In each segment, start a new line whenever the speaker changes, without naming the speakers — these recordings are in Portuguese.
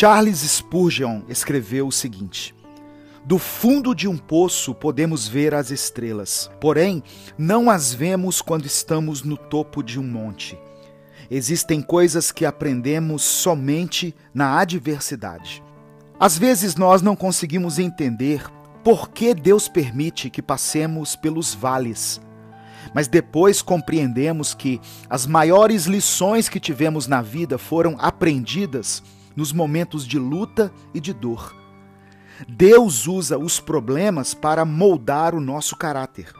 Charles Spurgeon escreveu o seguinte: Do fundo de um poço podemos ver as estrelas, porém não as vemos quando estamos no topo de um monte. Existem coisas que aprendemos somente na adversidade. Às vezes nós não conseguimos entender por que Deus permite que passemos pelos vales. Mas depois compreendemos que as maiores lições que tivemos na vida foram aprendidas nos momentos de luta e de dor. Deus usa os problemas para moldar o nosso caráter.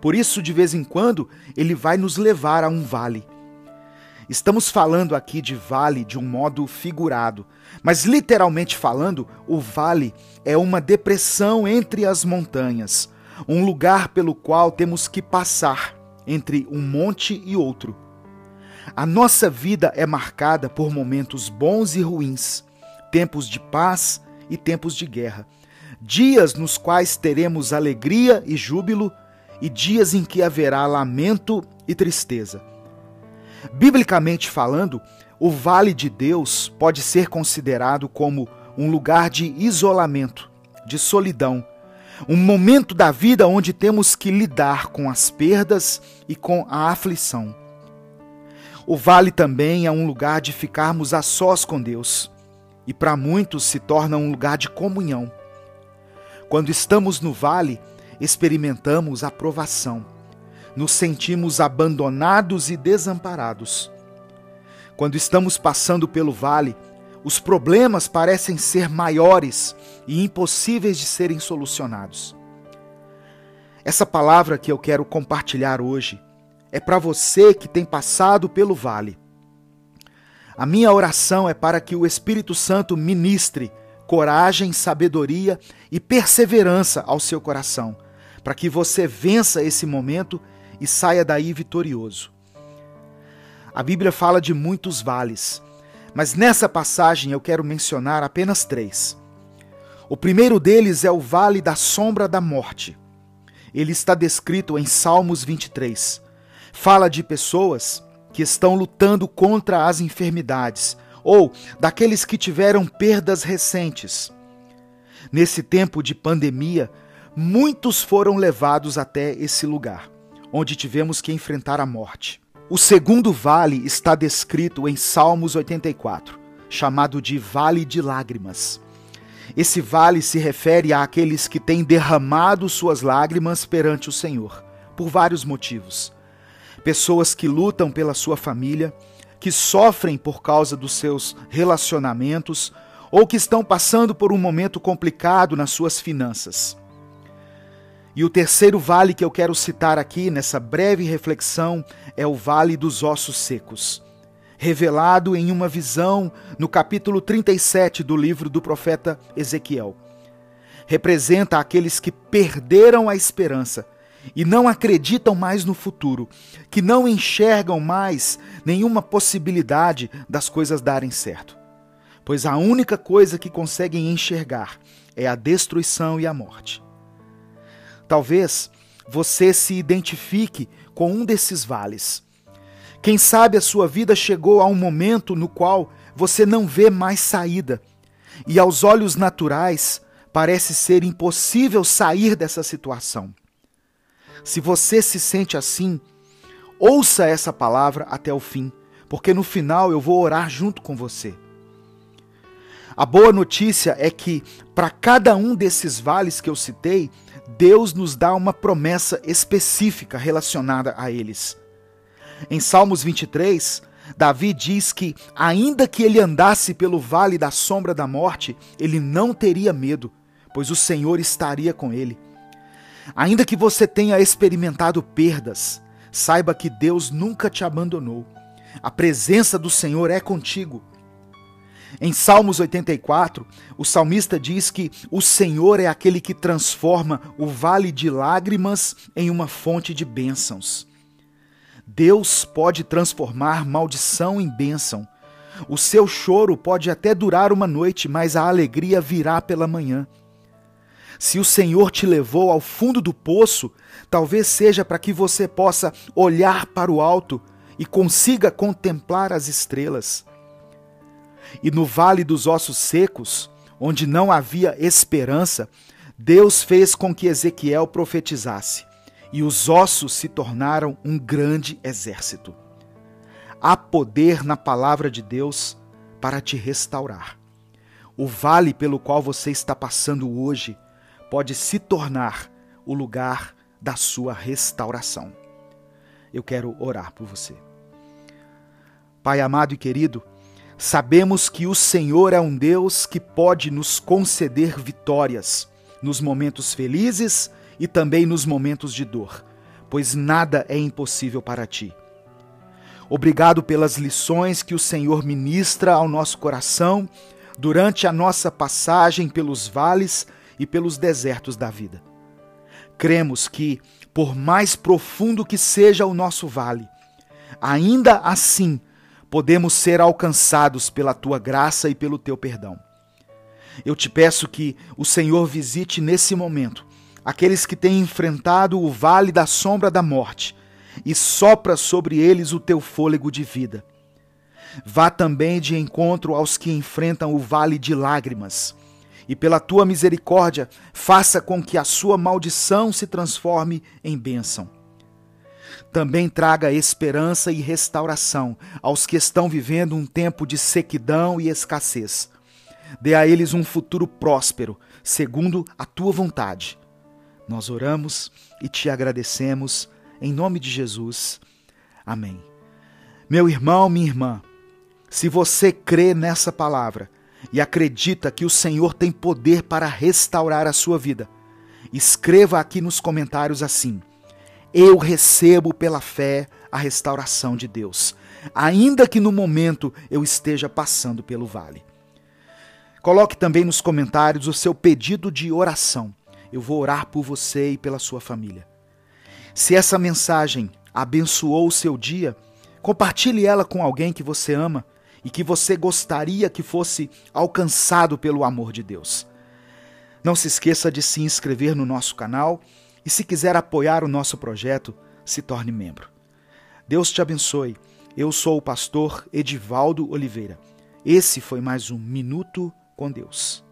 Por isso, de vez em quando, ele vai nos levar a um vale. Estamos falando aqui de vale de um modo figurado, mas literalmente falando, o vale é uma depressão entre as montanhas, um lugar pelo qual temos que passar entre um monte e outro. A nossa vida é marcada por momentos bons e ruins, tempos de paz e tempos de guerra, dias nos quais teremos alegria e júbilo e dias em que haverá lamento e tristeza. Biblicamente falando, o Vale de Deus pode ser considerado como um lugar de isolamento, de solidão, um momento da vida onde temos que lidar com as perdas e com a aflição. O vale também é um lugar de ficarmos a sós com Deus, e para muitos se torna um lugar de comunhão. Quando estamos no vale, experimentamos a provação nos sentimos abandonados e desamparados. Quando estamos passando pelo vale, os problemas parecem ser maiores e impossíveis de serem solucionados. Essa palavra que eu quero compartilhar hoje é para você que tem passado pelo vale. A minha oração é para que o Espírito Santo ministre coragem, sabedoria e perseverança ao seu coração, para que você vença esse momento e saia daí vitorioso. A Bíblia fala de muitos vales, mas nessa passagem eu quero mencionar apenas três. O primeiro deles é o Vale da Sombra da Morte. Ele está descrito em Salmos 23. Fala de pessoas que estão lutando contra as enfermidades ou daqueles que tiveram perdas recentes. Nesse tempo de pandemia, muitos foram levados até esse lugar onde tivemos que enfrentar a morte. O segundo vale está descrito em Salmos 84, chamado de Vale de Lágrimas. Esse vale se refere àqueles que têm derramado suas lágrimas perante o Senhor, por vários motivos. Pessoas que lutam pela sua família, que sofrem por causa dos seus relacionamentos ou que estão passando por um momento complicado nas suas finanças. E o terceiro vale que eu quero citar aqui nessa breve reflexão é o Vale dos Ossos Secos, revelado em uma visão no capítulo 37 do livro do profeta Ezequiel. Representa aqueles que perderam a esperança e não acreditam mais no futuro, que não enxergam mais nenhuma possibilidade das coisas darem certo. Pois a única coisa que conseguem enxergar é a destruição e a morte. Talvez você se identifique com um desses vales. Quem sabe a sua vida chegou a um momento no qual você não vê mais saída e, aos olhos naturais, parece ser impossível sair dessa situação. Se você se sente assim, ouça essa palavra até o fim, porque no final eu vou orar junto com você. A boa notícia é que, para cada um desses vales que eu citei, Deus nos dá uma promessa específica relacionada a eles. Em Salmos 23, Davi diz que, ainda que ele andasse pelo vale da sombra da morte, ele não teria medo, pois o Senhor estaria com ele. Ainda que você tenha experimentado perdas, saiba que Deus nunca te abandonou. A presença do Senhor é contigo. Em Salmos 84, o salmista diz que o Senhor é aquele que transforma o vale de lágrimas em uma fonte de bênçãos. Deus pode transformar maldição em bênção. O seu choro pode até durar uma noite, mas a alegria virá pela manhã. Se o Senhor te levou ao fundo do poço, talvez seja para que você possa olhar para o alto e consiga contemplar as estrelas. E no vale dos ossos secos, onde não havia esperança, Deus fez com que Ezequiel profetizasse, e os ossos se tornaram um grande exército. Há poder na palavra de Deus para te restaurar. O vale pelo qual você está passando hoje pode se tornar o lugar da sua restauração. Eu quero orar por você. Pai amado e querido, sabemos que o Senhor é um Deus que pode nos conceder vitórias nos momentos felizes e também nos momentos de dor, pois nada é impossível para ti. Obrigado pelas lições que o Senhor ministra ao nosso coração durante a nossa passagem pelos vales e pelos desertos da vida. Cremos que, por mais profundo que seja o nosso vale, ainda assim podemos ser alcançados pela tua graça e pelo teu perdão. Eu te peço que o Senhor visite nesse momento aqueles que têm enfrentado o vale da sombra da morte e sopra sobre eles o teu fôlego de vida. Vá também de encontro aos que enfrentam o vale de lágrimas, e pela tua misericórdia, faça com que a sua maldição se transforme em bênção. Também traga esperança e restauração aos que estão vivendo um tempo de sequidão e escassez. Dê a eles um futuro próspero, segundo a tua vontade. Nós oramos e te agradecemos em nome de Jesus. Amém. Meu irmão, minha irmã, se você crê nessa palavra e acredita que o Senhor tem poder para restaurar a sua vida, escreva aqui nos comentários assim: Eu recebo pela fé a restauração de Deus, ainda que no momento eu esteja passando pelo vale. Coloque também nos comentários o seu pedido de oração. Eu vou orar por você e pela sua família. Se essa mensagem abençoou o seu dia, compartilhe ela com alguém que você ama e que você gostaria que fosse alcançado pelo amor de Deus. Não se esqueça de se inscrever no nosso canal e, se quiser apoiar o nosso projeto, se torne membro. Deus te abençoe. Eu sou o pastor Edivaldo Oliveira. Esse foi mais um Minuto com Deus.